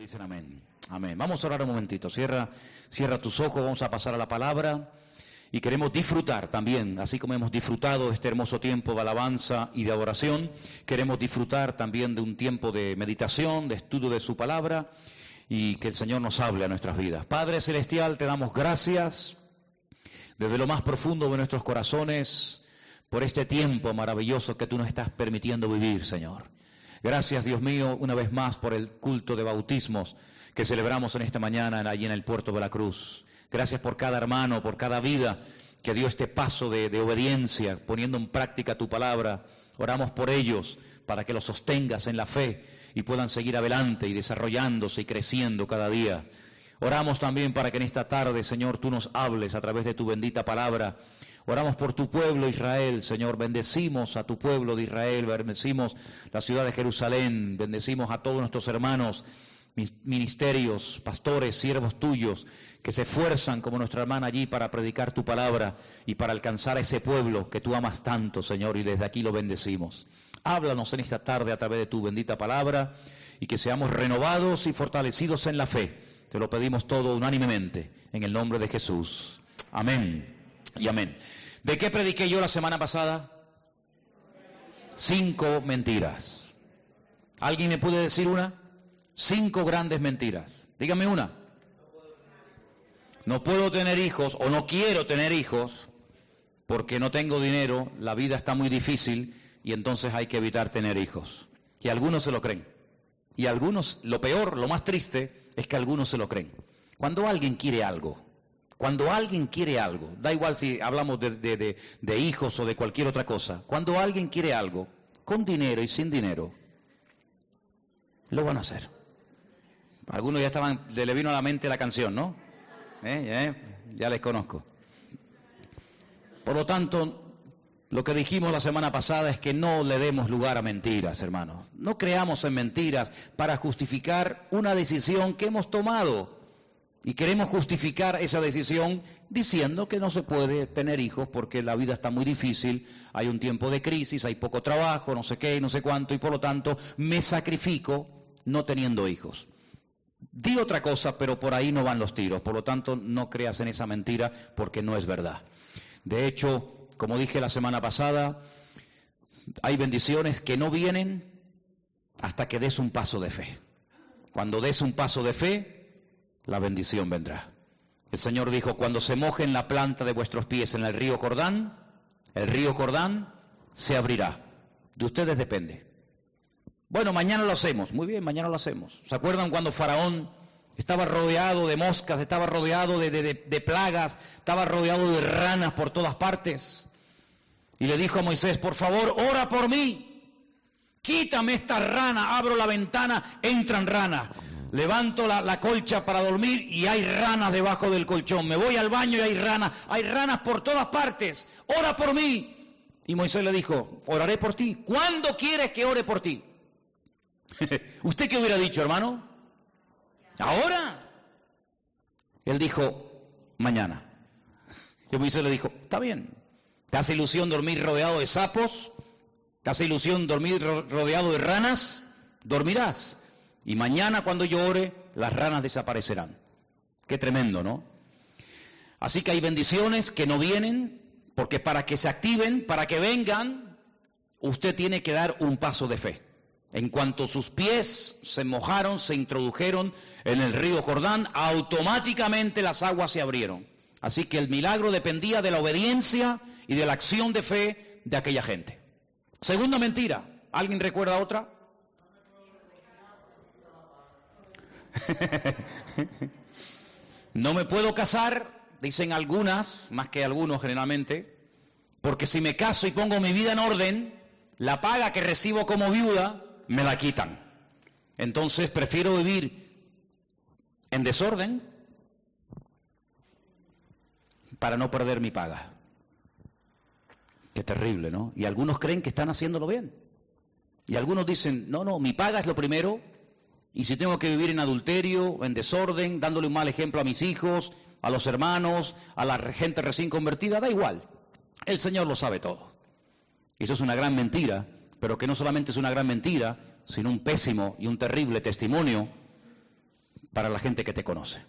dicen amén? Amén. Vamos a orar un momentito. Cierra, cierra tus ojos, vamos a pasar a la palabra. Y queremos disfrutar también, así como hemos disfrutado este hermoso tiempo de alabanza y de adoración, queremos disfrutar también de un tiempo de meditación, de estudio de su palabra y que el Señor nos hable a nuestras vidas. Padre Celestial, te damos gracias desde lo más profundo de nuestros corazones por este tiempo maravilloso que tú nos estás permitiendo vivir, Señor. Gracias, Dios mío, una vez más por el culto de bautismos que celebramos en esta mañana allí en el puerto de la Cruz. Gracias por cada hermano, por cada vida que dio este paso de, de obediencia, poniendo en práctica tu palabra. Oramos por ellos para que los sostengas en la fe y puedan seguir adelante y desarrollándose y creciendo cada día. Oramos también para que en esta tarde, Señor, tú nos hables a través de tu bendita palabra Oramos por tu pueblo Israel, Señor. Bendecimos a tu pueblo de Israel, bendecimos la ciudad de Jerusalén, bendecimos a todos nuestros hermanos, ministerios, pastores, siervos tuyos, que se esfuerzan como nuestra hermana allí para predicar tu palabra y para alcanzar a ese pueblo que tú amas tanto, Señor, y desde aquí lo bendecimos. Háblanos en esta tarde a través de tu bendita palabra y que seamos renovados y fortalecidos en la fe. Te lo pedimos todo unánimemente, en el nombre de Jesús. Amén y amén. ¿De qué prediqué yo la semana pasada? Cinco mentiras. ¿Alguien me puede decir una? Cinco grandes mentiras. Dígame una. No puedo tener hijos o no quiero tener hijos porque no tengo dinero, la vida está muy difícil y entonces hay que evitar tener hijos. Y algunos se lo creen. Y algunos, lo peor, lo más triste, es que algunos se lo creen. Cuando alguien quiere algo, cuando alguien quiere algo, da igual si hablamos de, hijos o de cualquier otra cosa, cuando alguien quiere algo, con dinero y sin dinero, lo van a hacer. Algunos ya estaban, le vino a la mente la canción, ¿no? ¿Eh? ¿Eh? Ya les conozco. Por lo tanto, lo que dijimos la semana pasada es que no le demos lugar a mentiras, hermanos. No creamos en mentiras para justificar una decisión que hemos tomado. Y queremos justificar esa decisión diciendo que no se puede tener hijos porque la vida está muy difícil, hay un tiempo de crisis, hay poco trabajo, no sé qué, no sé cuánto, y por lo tanto me sacrifico no teniendo hijos. Di otra cosa, pero por ahí no van los tiros, por lo tanto no creas en esa mentira porque no es verdad. De hecho, como dije la semana pasada, hay bendiciones que no vienen hasta que des un paso de fe. Cuando des un paso de fe, la bendición vendrá. El Señor dijo, cuando se mojen la planta de vuestros pies en el río Cordán, el río Cordán se abrirá. De ustedes depende. Bueno, mañana lo hacemos. Muy bien, mañana lo hacemos. ¿Se acuerdan cuando Faraón estaba rodeado de moscas, estaba rodeado de, de, plagas, estaba rodeado de ranas por todas partes? Y le dijo a Moisés, por favor, ora por mí. Quítame esta rana, abro la ventana, entran ranas. Levanto la, colcha para dormir y hay ranas debajo del colchón. Me voy al baño y hay ranas. Hay ranas por todas partes. Ora por mí. Y Moisés le dijo, oraré por ti. ¿Cuándo quieres que ore por ti? ¿Usted qué hubiera dicho, hermano? ¿Ahora? Él dijo, mañana. Y Moisés le dijo, está bien. ¿Te hace ilusión dormir rodeado de sapos? ¿Te hace ilusión dormir rodeado de ranas? Dormirás. Y mañana cuando yo ore, las ranas desaparecerán. Qué tremendo, ¿no? Así que hay bendiciones que no vienen, porque para que se activen, para que vengan, usted tiene que dar un paso de fe. En cuanto sus pies se mojaron, se introdujeron en el río Jordán, automáticamente las aguas se abrieron. Así que el milagro dependía de la obediencia y de la acción de fe de aquella gente. Segunda mentira, ¿alguien recuerda otra? no me puedo casar, dicen algunas, más que algunos generalmente, porque si me caso y pongo mi vida en orden, la paga que recibo como viuda me la quitan. Entonces prefiero vivir en desorden para no perder mi paga. Qué terrible, ¿no? Y algunos creen que están haciéndolo bien. Y algunos dicen, no, no, mi paga es lo primero, y si tengo que vivir en adulterio, en desorden, dándole un mal ejemplo a mis hijos, a los hermanos, a la gente recién convertida, da igual. El Señor lo sabe todo. Eso es una gran mentira, pero que no solamente es una gran mentira, sino un pésimo y un terrible testimonio para la gente que te conoce.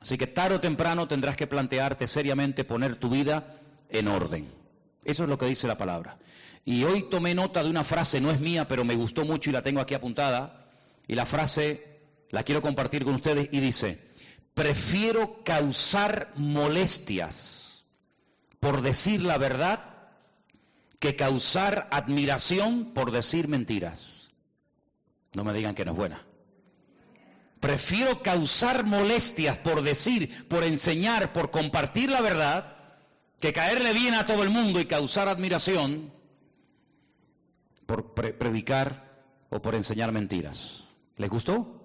Así que tarde o temprano tendrás que plantearte seriamente poner tu vida en orden. Eso es lo que dice la palabra. Y hoy tomé nota de una frase, no es mía, pero me gustó mucho y la tengo aquí apuntada. Y la frase la quiero compartir con ustedes y dice, prefiero causar molestias por decir la verdad que causar admiración por decir mentiras. No me digan que no es buena. Prefiero causar molestias por decir, por enseñar, por compartir la verdad, que caerle bien a todo el mundo y causar admiración por predicar o por enseñar mentiras. ¿Les gustó?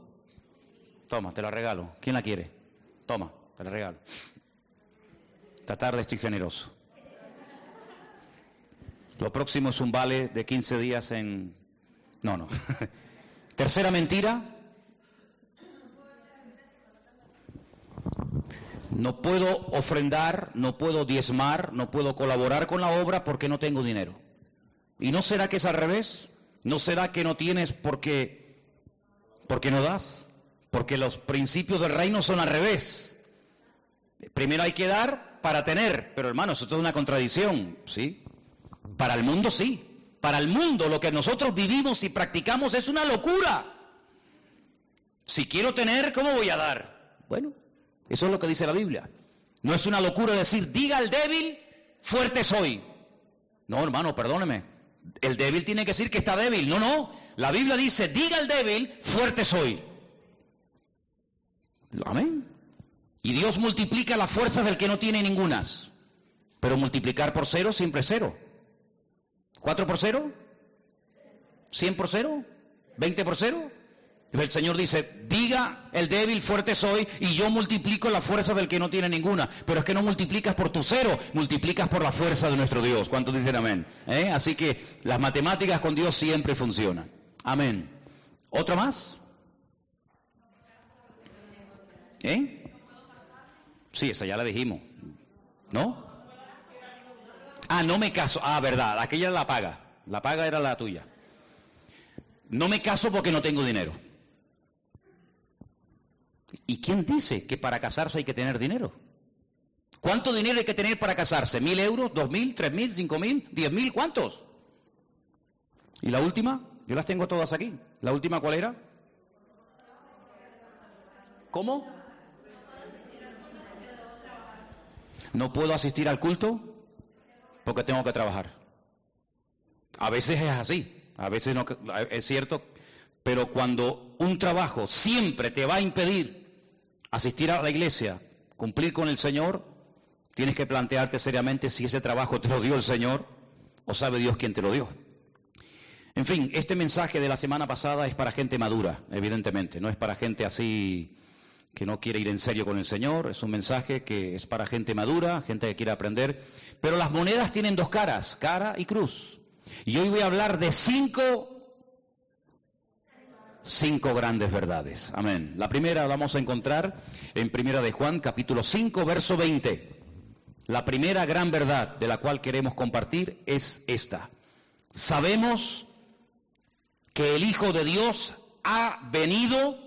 Toma, te la regalo. ¿Quién la quiere? Toma, te la regalo. Esta tarde estoy generoso. Lo próximo es un vale de 15 días en... No, no. Tercera mentira. No puedo ofrendar, no puedo diezmar, no puedo colaborar con la obra porque no tengo dinero. ¿Y no será que es al revés? ¿No será que no tienes porque, porque no das? Porque los principios del reino son al revés. Primero hay que dar para tener, pero hermanos, esto es una contradicción, ¿sí? Para el mundo sí. Para el mundo lo que nosotros vivimos y practicamos es una locura. Si quiero tener, ¿cómo voy a dar? Bueno, eso es lo que dice la Biblia. No es una locura decir, diga al débil, fuerte soy. No, hermano, perdóneme. El débil tiene que decir que está débil. No, no. La Biblia dice, diga al débil, fuerte soy. Amén. Y Dios multiplica las fuerzas del que no tiene ningunas. Pero multiplicar por cero siempre es cero. ¿Cuatro por cero? ¿Cien por cero? ¿Veinte por cero? El Señor dice, diga el débil, fuerte soy, y yo multiplico la fuerza del que no tiene ninguna. Pero es que no multiplicas por tu cero, multiplicas por la fuerza de nuestro Dios. ¿Cuántos dicen amén? ¿Eh? Así que las matemáticas con Dios siempre funcionan. Amén. ¿Otra más? ¿Eh? Sí, esa ya la dijimos. ¿No? Ah, no me caso. Ah, verdad, aquella la paga. La paga era la tuya. No me caso porque no tengo dinero. ¿Y quién dice que para casarse hay que tener dinero? ¿Cuánto dinero hay que tener para casarse? ¿Mil euros? ¿Dos mil? ¿Tres mil? ¿Cinco mil? ¿Diez mil? ¿Cuántos? ¿Y la última? Yo las tengo todas aquí. ¿La última cuál era? ¿Cómo? ¿No puedo asistir al culto? Porque tengo que trabajar. A veces es así, a veces no, es cierto, pero cuando un trabajo siempre te va a impedir asistir a la iglesia, cumplir con el Señor, tienes que plantearte seriamente si ese trabajo te lo dio el Señor o sabe Dios quién te lo dio. En fin, este mensaje de la semana pasada es para gente madura, evidentemente, no es para gente así que no quiere ir en serio con el Señor, es un mensaje que es para gente madura, gente que quiere aprender, pero las monedas tienen dos caras, cara y cruz. Y hoy voy a hablar de cinco cinco grandes verdades. Amén. La primera vamos a encontrar en Primera de Juan, capítulo 5, verso 20. La primera gran verdad de la cual queremos compartir es esta. Sabemos que el Hijo de Dios ha venido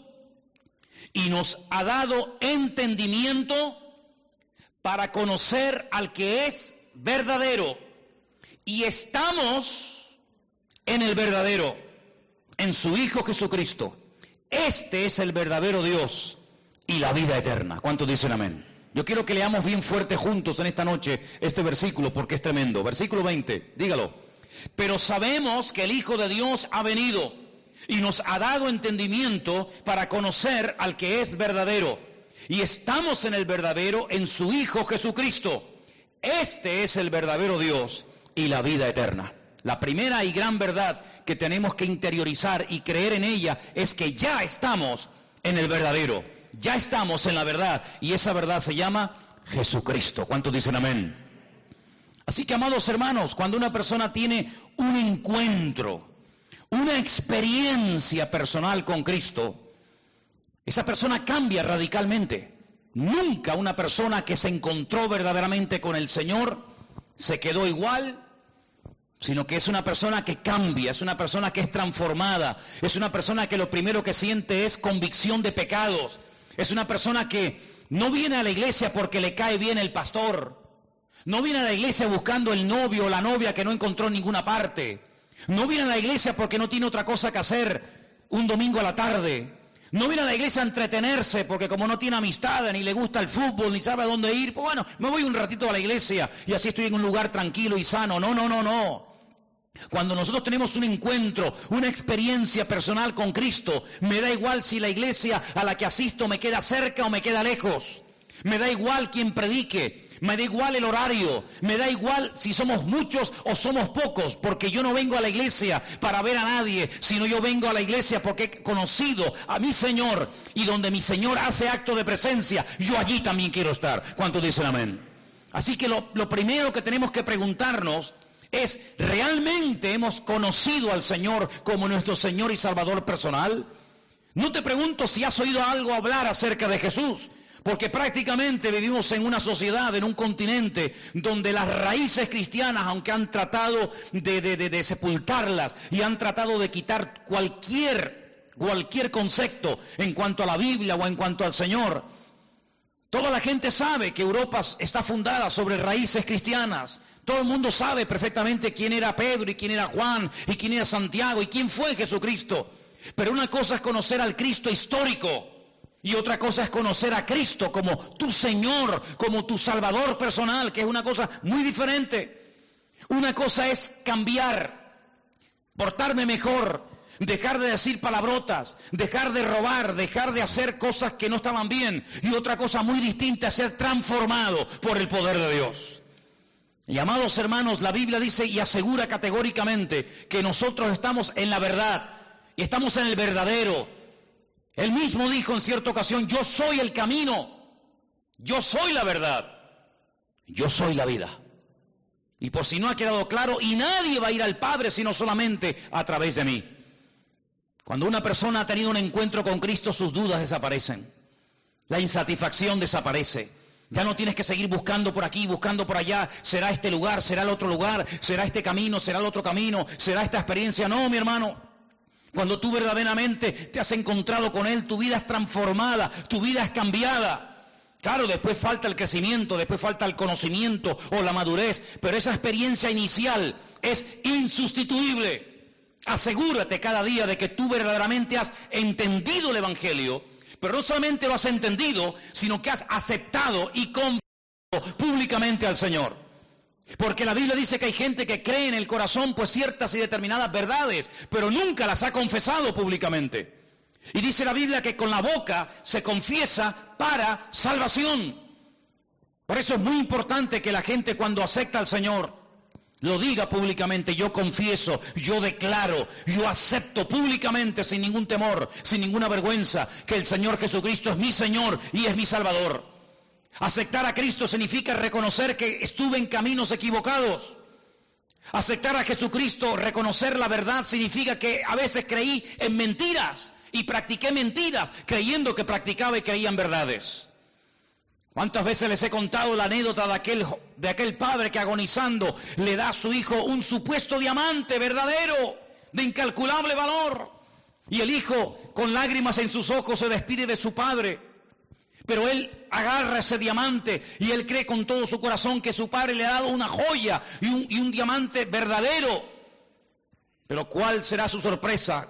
y nos ha dado entendimiento para conocer al que es verdadero. Y estamos en el verdadero en su Hijo Jesucristo. Este es el verdadero Dios y la vida eterna. ¿Cuántos dicen amén? Yo quiero que leamos bien fuerte juntos en esta noche este versículo porque es tremendo. Versículo 20, dígalo. Pero sabemos que el Hijo de Dios ha venido y nos ha dado entendimiento para conocer al que es verdadero. Y estamos en el verdadero, en su Hijo Jesucristo. Este es el verdadero Dios y la vida eterna. La primera y gran verdad que tenemos que interiorizar y creer en ella es que ya estamos en el verdadero, ya estamos en la verdad y esa verdad se llama Jesucristo. ¿Cuántos dicen amén? Así que, amados hermanos, cuando una persona tiene un encuentro, una experiencia personal con Cristo, esa persona cambia radicalmente. Nunca una persona que se encontró verdaderamente con el Señor se quedó igual sino que es una persona que cambia, es una persona que es transformada, es una persona que lo primero que siente es convicción de pecados, Es una persona que no viene a la iglesia porque le cae bien el pastor. No viene a la iglesia buscando el novio o la novia que no encontró en ninguna parte. No viene a la iglesia porque no tiene otra cosa que hacer un domingo a la tarde. No viene a la iglesia a entretenerse porque como no tiene amistad, ni le gusta el fútbol, ni sabe a dónde ir, pues bueno, me voy un ratito a la iglesia y así estoy en un lugar tranquilo y sano. No, no, no, no. Cuando nosotros tenemos un encuentro, una experiencia personal con Cristo, me da igual si la iglesia a la que asisto me queda cerca o me queda lejos. Me da igual quien predique, me da igual el horario, me da igual si somos muchos o somos pocos, porque yo no vengo a la iglesia para ver a nadie, sino yo vengo a la iglesia porque he conocido a mi Señor y donde mi Señor hace acto de presencia, yo allí también quiero estar. ¿Cuántos dicen amén? Así que lo, lo primero que tenemos que preguntarnos es, ¿realmente hemos conocido al Señor como nuestro Señor y Salvador personal? No te pregunto si has oído algo hablar acerca de Jesús, porque prácticamente vivimos en una sociedad, en un continente, donde las raíces cristianas, aunque han tratado de, de, sepultarlas y han tratado de quitar cualquier, cualquier concepto en cuanto a la Biblia o en cuanto al Señor, Toda la gente sabe que Europa está fundada sobre raíces cristianas. Todo el mundo sabe perfectamente quién era Pedro y quién era Juan y quién era Santiago y quién fue Jesucristo. Pero una cosa es conocer al Cristo histórico y otra cosa es conocer a Cristo como tu Señor, como tu Salvador personal, que es una cosa muy diferente. Una cosa es cambiar, portarme mejor, dejar de decir palabrotas, dejar de robar, dejar de hacer cosas que no estaban bien. Y otra cosa muy distinta ser transformado por el poder de Dios. Y amados hermanos, la Biblia dice y asegura categóricamente que nosotros estamos en la verdad y estamos en el verdadero. Él mismo dijo en cierta ocasión, yo soy el camino, yo soy la verdad, yo soy la vida. Y por si no ha quedado claro, y nadie va a ir al Padre sino solamente a través de mí. Cuando una persona ha tenido un encuentro con Cristo, sus dudas desaparecen. La insatisfacción desaparece. Ya no tienes que seguir buscando por aquí, buscando por allá. ¿Será este lugar? ¿Será el otro lugar? ¿Será este camino? ¿Será el otro camino? ¿Será esta experiencia? No, mi hermano. Cuando tú verdaderamente te has encontrado con Él, tu vida es transformada, tu vida es cambiada. Claro, después falta el crecimiento, después falta el conocimiento o la madurez, pero esa experiencia inicial es insustituible. Asegúrate cada día de que tú verdaderamente has entendido el Evangelio, pero no solamente lo has entendido, sino que has aceptado y confiado públicamente al Señor. Porque la Biblia dice que hay gente que cree en el corazón pues ciertas y determinadas verdades, pero nunca las ha confesado públicamente. Y dice la Biblia que con la boca se confiesa para salvación. Por eso es muy importante que la gente cuando acepta al Señor lo diga públicamente, yo confieso, yo declaro, yo acepto públicamente sin ningún temor, sin ninguna vergüenza, que el Señor Jesucristo es mi Señor y es mi Salvador. Aceptar a Cristo significa reconocer que estuve en caminos equivocados. Aceptar a Jesucristo, reconocer la verdad, significa que a veces creí en mentiras y practiqué mentiras creyendo que practicaba y creía en verdades. ¿Cuántas veces les he contado la anécdota de aquel, de aquel padre que agonizando le da a su hijo un supuesto diamante verdadero, de incalculable valor? Y el hijo, con lágrimas en sus ojos, se despide de su padre. Pero él agarra ese diamante y él cree con todo su corazón que su padre le ha dado una joya y un, y un diamante verdadero. Pero ¿cuál será su sorpresa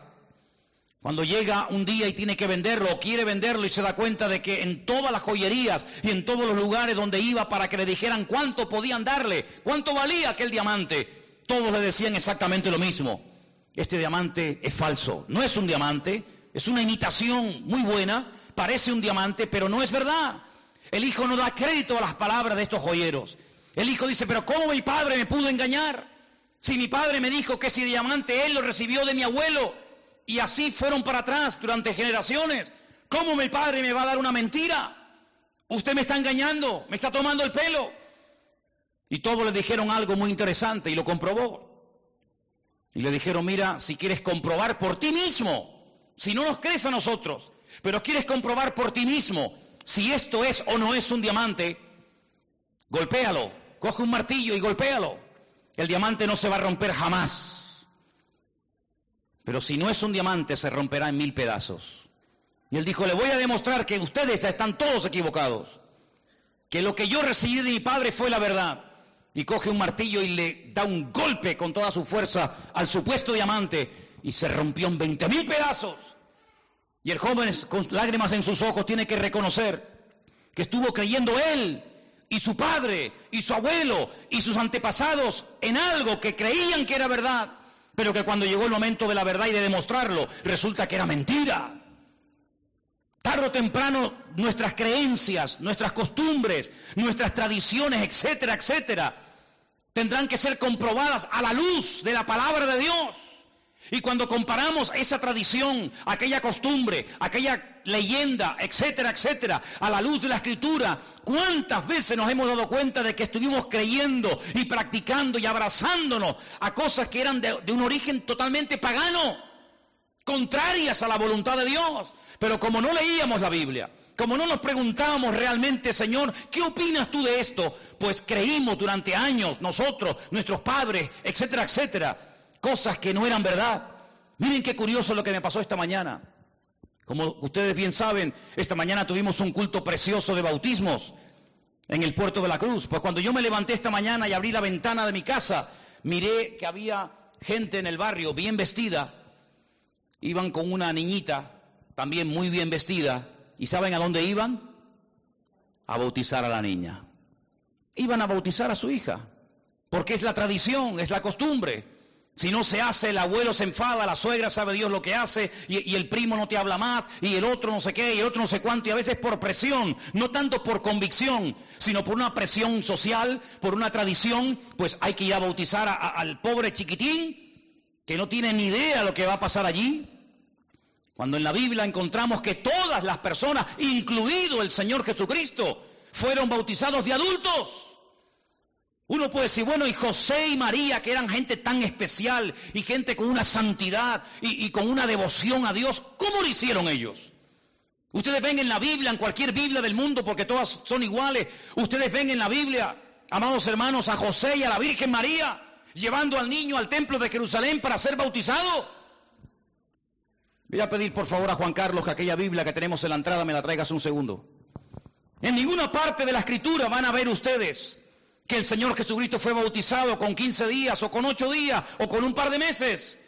cuando llega un día y tiene que venderlo o quiere venderlo y se da cuenta de que en todas las joyerías y en todos los lugares donde iba para que le dijeran cuánto podían darle, cuánto valía aquel diamante, todos le decían exactamente lo mismo. Este diamante es falso, no es un diamante, es una imitación muy buena, parece un diamante, pero no es verdad. El hijo no da crédito a las palabras de estos joyeros. El hijo dice, pero ¿cómo mi padre me pudo engañar? Si mi padre me dijo que ese diamante él lo recibió de mi abuelo, y así fueron para atrás durante generaciones. ¿Cómo mi padre me va a dar una mentira? Usted me está engañando, me está tomando el pelo. Y todos le dijeron algo muy interesante y lo comprobó. Y le dijeron, mira, si quieres comprobar por ti mismo, si no nos crees a nosotros, pero quieres comprobar por ti mismo si esto es o no es un diamante, golpéalo, coge un martillo y golpéalo. El diamante no se va a romper jamás. Pero si no es un diamante, se romperá en mil pedazos. Y él dijo, le voy a demostrar que ustedes están todos equivocados, que lo que yo recibí de mi padre fue la verdad. Y coge un martillo y le da un golpe con toda su fuerza al supuesto diamante y se rompió en 20 mil pedazos. Y el joven con lágrimas en sus ojos tiene que reconocer que estuvo creyendo él y su padre y su abuelo y sus antepasados en algo que creían que era verdad, pero que cuando llegó el momento de la verdad y de demostrarlo, resulta que era mentira. Tardo o temprano nuestras creencias, nuestras costumbres, nuestras tradiciones, etcétera, etcétera, tendrán que ser comprobadas a la luz de la palabra de Dios. Y cuando comparamos esa tradición, aquella costumbre, aquella leyenda, etcétera, etcétera, a la luz de la escritura, ¿cuántas veces nos hemos dado cuenta de que estuvimos creyendo y practicando y abrazándonos a cosas que eran de, de un origen totalmente pagano, contrarias a la voluntad de Dios? Pero como no leíamos la Biblia, como no nos preguntábamos realmente, Señor, ¿qué opinas tú de esto? Pues creímos durante años, nosotros, nuestros padres, etcétera, etcétera, cosas que no eran verdad. Miren qué curioso lo que me pasó esta mañana. Como ustedes bien saben, esta mañana tuvimos un culto precioso de bautismos en el puerto de la Cruz. Pues cuando yo me levanté esta mañana y abrí la ventana de mi casa, miré que había gente en el barrio bien vestida. Iban con una niñita también muy bien vestida. ¿Y saben a dónde iban? A bautizar a la niña. Iban a bautizar a su hija, porque es la tradición, es la costumbre. Si no se hace, el abuelo se enfada, la suegra sabe Dios lo que hace, y, el primo no te habla más, y el otro no sé qué, y el otro no sé cuánto, y a veces por presión, no tanto por convicción, sino por una presión social, por una tradición, pues hay que ir a bautizar al pobre chiquitín, que no tiene ni idea de lo que va a pasar allí. Cuando en la Biblia encontramos que todas las personas, incluido el Señor Jesucristo, fueron bautizados de adultos. Uno puede decir, bueno, y José y María, que eran gente tan especial y gente con una santidad y, con una devoción a Dios, ¿cómo lo hicieron ellos? Ustedes ven en la Biblia, en cualquier Biblia del mundo, porque todas son iguales, ustedes ven en la Biblia, amados hermanos, a José y a la Virgen María, llevando al niño al templo de Jerusalén para ser bautizado. Voy a pedir por favor a Juan Carlos que aquella Biblia que tenemos en la entrada me la traigas un segundo. En ninguna parte de la escritura van a ver ustedes que el Señor Jesucristo fue bautizado con 15 días o con 8 días o con un par de meses.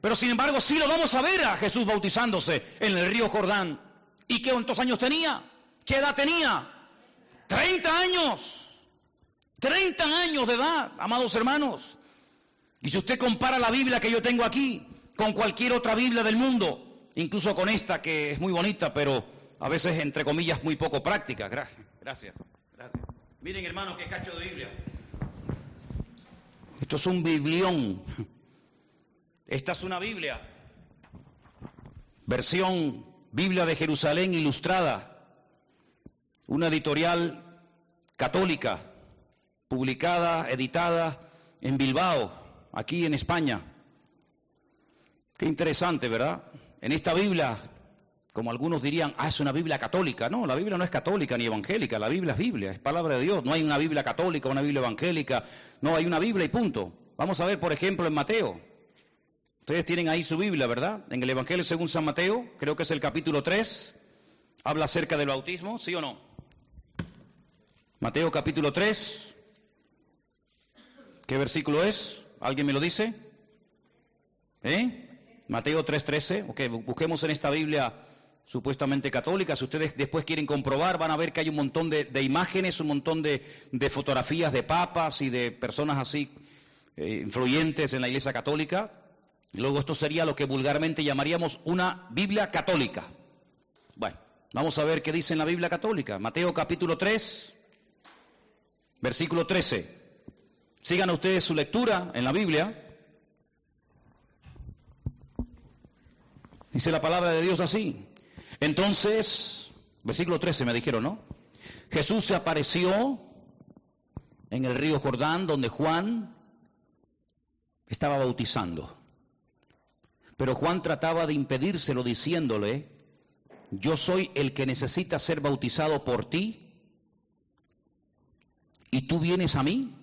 Pero sin embargo sí lo vamos a ver a Jesús bautizándose en el río Jordán. ¿Y qué cuántos años tenía? ¿Qué edad tenía? 30 años. 30 años de edad, amados hermanos. Y si usted compara la Biblia que yo tengo aquí con cualquier otra Biblia del mundo, incluso con esta que es muy bonita, pero a veces, entre comillas, muy poco práctica. Gracias. Gracias. Miren, hermanos, qué cacho de Biblia. Esto es un biblión. Esta es una Biblia. Versión Biblia de Jerusalén ilustrada. Una editorial católica, publicada, editada en Bilbao, aquí en España. Qué interesante, ¿verdad? En esta Biblia, como algunos dirían, ah, es una Biblia católica. No, la Biblia no es católica ni evangélica, la Biblia es Biblia, es palabra de Dios. No hay una Biblia católica, una Biblia evangélica, no, hay una Biblia y punto. Vamos a ver, por ejemplo, en Mateo. Ustedes tienen ahí su Biblia, ¿verdad? En el Evangelio según San Mateo, creo que es el capítulo 3, habla acerca del bautismo, ¿sí o no? Mateo capítulo 3, ¿qué versículo es? ¿Alguien me lo dice? ¿Eh? Mateo 3:13, ok, busquemos en esta Biblia supuestamente católica, si ustedes después quieren comprobar, van a ver que hay un montón de, imágenes, un montón de, de, fotografías de papas y de personas así eh, influyentes en la Iglesia Católica. Luego esto sería lo que vulgarmente llamaríamos una Biblia católica. Bueno, vamos a ver qué dice en la Biblia católica. Mateo capítulo 3, versículo 13. Sigan ustedes su lectura en la Biblia. Dice la palabra de Dios así. Entonces, versículo 13 me dijeron, ¿no? Jesús se apareció en el río Jordán donde Juan estaba bautizando. Pero Juan trataba de impedírselo diciéndole, yo soy el que necesita ser bautizado por ti y tú vienes a mí.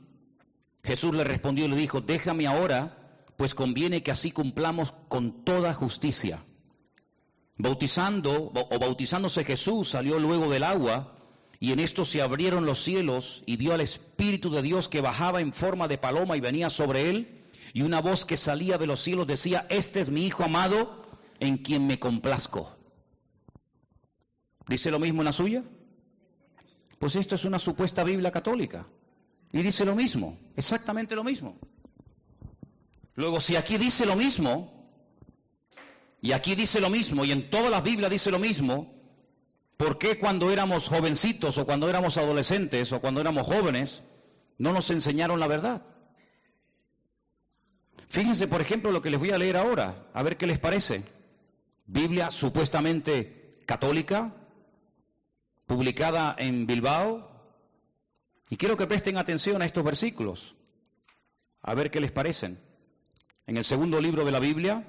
Jesús le respondió y le dijo, déjame ahora, pues conviene que así cumplamos con toda justicia. Bautizando o bautizándose Jesús, salió luego del agua, y en esto se abrieron los cielos y vio al Espíritu de Dios que bajaba en forma de paloma y venía sobre él, y una voz que salía de los cielos decía, este es mi Hijo amado, en quien me complazco. ¿Dice lo mismo en la suya? Pues esto es una supuesta Biblia católica. Y dice lo mismo, exactamente lo mismo. Luego, si aquí dice lo mismo, y aquí dice lo mismo, y en todas las Biblias dice lo mismo, ¿por qué cuando éramos jovencitos o cuando éramos adolescentes o cuando éramos jóvenes no nos enseñaron la verdad? Fíjense, por ejemplo, lo que les voy a leer ahora, a ver qué les parece. Biblia supuestamente católica, publicada en Bilbao, y quiero que presten atención a estos versículos, a ver qué les parecen. En el segundo libro de la Biblia,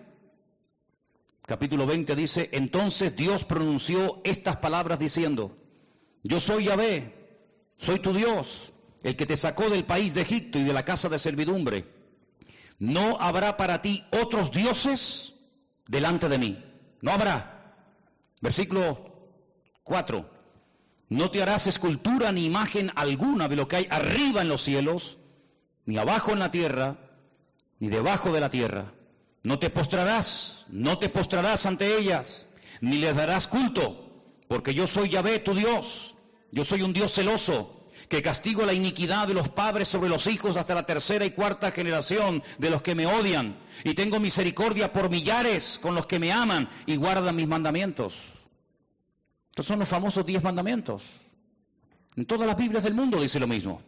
capítulo 20, dice, entonces Dios pronunció estas palabras diciendo, yo soy Yahvé, soy tu Dios, el que te sacó del país de Egipto y de la casa de servidumbre. No habrá para ti otros dioses delante de mí. No habrá. Versículo 4. No te harás escultura ni imagen alguna de lo que hay arriba en los cielos, ni abajo en la tierra, ni debajo de la tierra. No te postrarás, no te postrarás ante ellas, ni les darás culto, porque yo soy Yahvé, tu Dios. Yo soy un Dios celoso, que castigo la iniquidad de los padres sobre los hijos hasta la tercera y cuarta generación de los que me odian, y tengo misericordia por millares con los que me aman y guardan mis mandamientos. Estos son los famosos diez mandamientos. En todas las Biblias del mundo dice lo mismo.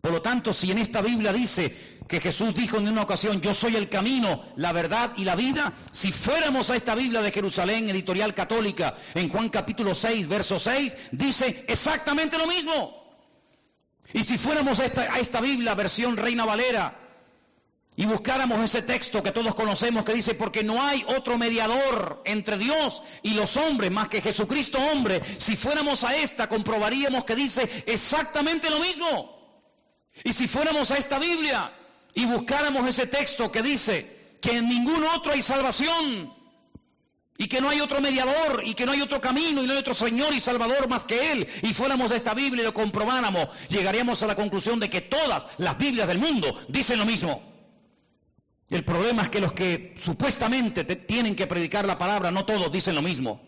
Por lo tanto, si en esta Biblia dice que Jesús dijo en una ocasión, yo soy el camino, la verdad y la vida, si fuéramos a esta Biblia de Jerusalén, editorial católica, en Juan capítulo 6, verso 6, dice exactamente lo mismo. Y si fuéramos a esta, a esta Biblia, versión Reina Valera, y buscáramos ese texto que todos conocemos que dice, porque no hay otro mediador entre Dios y los hombres más que Jesucristo hombre, si fuéramos a esta comprobaríamos que dice exactamente lo mismo. Y si fuéramos a esta Biblia y buscáramos ese texto que dice que en ningún otro hay salvación y que no hay otro mediador y que no hay otro camino y no hay otro Señor y Salvador más que Él, y fuéramos a esta Biblia y lo comprobáramos, llegaríamos a la conclusión de que todas las Biblias del mundo dicen lo mismo. El problema es que los que supuestamente tienen que predicar la palabra, no todos dicen lo mismo.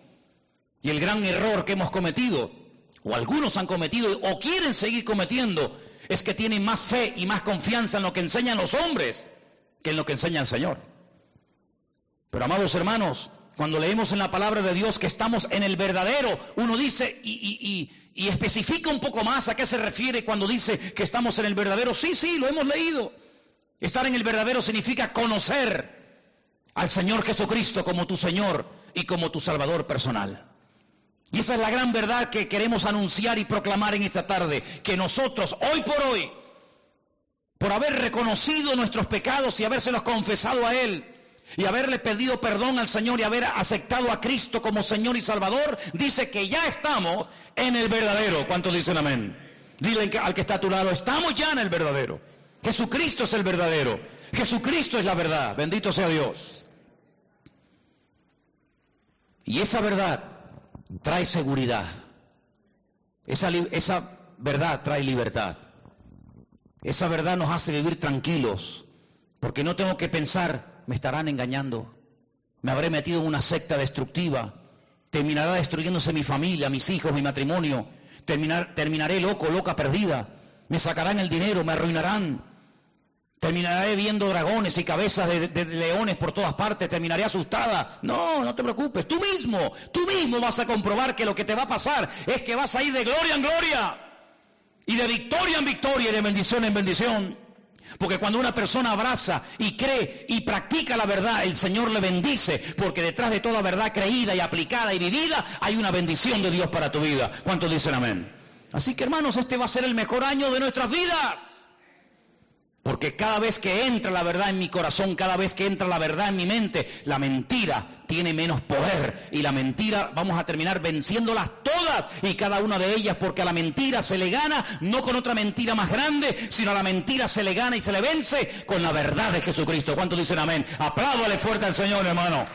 Y el gran error que hemos cometido, o algunos han cometido, o quieren seguir cometiendo, es que tienen más fe y más confianza en lo que enseñan los hombres que en lo que enseña el Señor. Pero amados hermanos, cuando leemos en la palabra de Dios que estamos en el verdadero, uno dice y, y, especifica un poco más a qué se refiere cuando dice que estamos en el verdadero. Sí, sí, lo hemos leído. Estar en el verdadero significa conocer al Señor Jesucristo como tu Señor y como tu Salvador personal. Y esa es la gran verdad que queremos anunciar y proclamar en esta tarde, que nosotros hoy por hoy, por haber reconocido nuestros pecados y habérselos confesado a Él, y haberle pedido perdón al Señor y haber aceptado a Cristo como Señor y Salvador, dice que ya estamos en el verdadero. ¿Cuántos dicen amén? Dile al que está a tu lado, estamos ya en el verdadero. Jesucristo es el verdadero. Jesucristo es la verdad. Bendito sea Dios. Y esa verdad trae seguridad. Esa, esa verdad trae libertad. Esa verdad nos hace vivir tranquilos, porque no tengo que pensar, me estarán engañando, me habré metido en una secta destructiva, terminará destruyéndose mi familia, mis hijos, mi matrimonio, terminar, terminaré loco, loca, perdida, me sacarán el dinero, me arruinarán, Terminaré viendo dragones y cabezas de, leones por todas partes, terminaré asustada. No, no te preocupes, tú mismo, tú mismo vas a comprobar que lo que te va a pasar es que vas a ir de gloria en gloria y de victoria en victoria y de bendición en bendición. Porque cuando una persona abraza y cree y practica la verdad, el Señor le bendice, porque detrás de toda verdad creída y aplicada y vivida hay una bendición de Dios para tu vida. ¿Cuántos dicen amén? Así que hermanos, este va a ser el mejor año de nuestras vidas. Porque cada vez que entra la verdad en mi corazón, cada vez que entra la verdad en mi mente, la mentira tiene menos poder. Y la mentira vamos a terminar venciéndolas todas y cada una de ellas, porque a la mentira se le gana no con otra mentira más grande, sino a la mentira se le gana y se le vence con la verdad de Jesucristo. ¿Cuántos dicen amén? Apláudale fuerte al Señor, hermano.